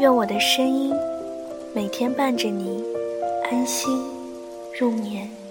愿我的声音每天伴着你安心入眠。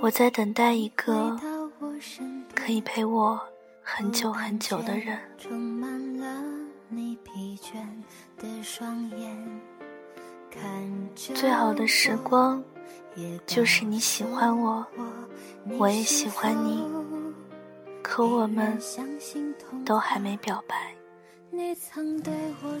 我在等待一个可以陪我很久很久的人。最好的时光，就是你喜欢我，我也喜欢你，可我们都还没表白。我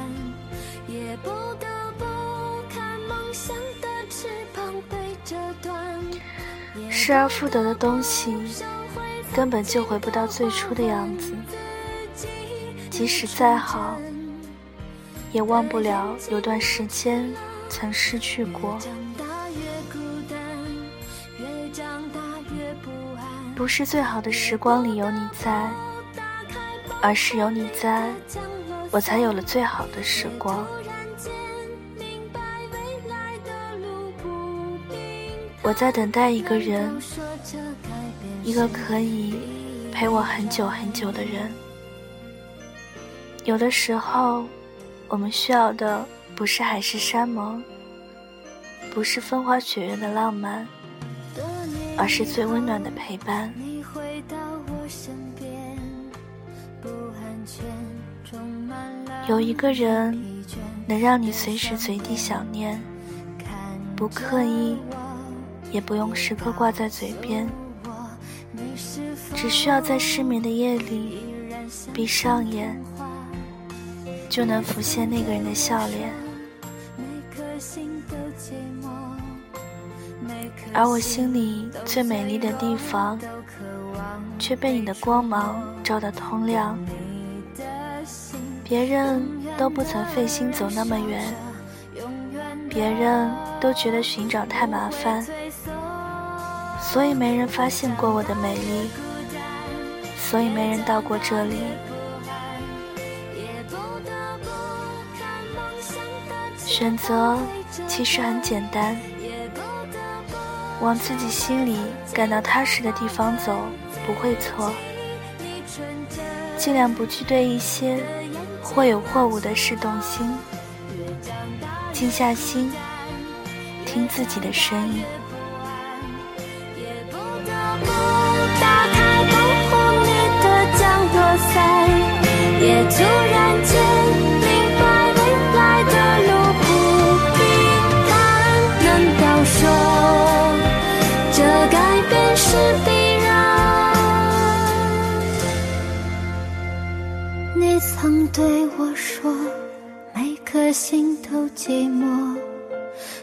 失而复得的东西，根本就回不到最初的样子。即使再好，也忘不了有段时间曾失去过。不是最好的时光里有你在，而是有你在，我才有了最好的时光。我在等待一个人，一个可以陪我很久很久的人。有的时候，我们需要的不是海誓山盟，不是风花雪月的浪漫，而是最温暖的陪伴。有一个人能让你随时随地想念，不刻意。也不用时刻挂在嘴边，只需要在失眠的夜里闭上眼，就能浮现那个人的笑脸。而我心里最美丽的地方，却被你的光芒照得通亮。别人都不曾费心走那么远，别人都觉得寻找太麻烦。所以没人发现过我的美丽，所以没人到过这里。选择其实很简单，往自己心里感到踏实的地方走，不会错。尽量不去对一些或有或无的事动心，静下心，听自己的声音。不打开保护你的降落伞。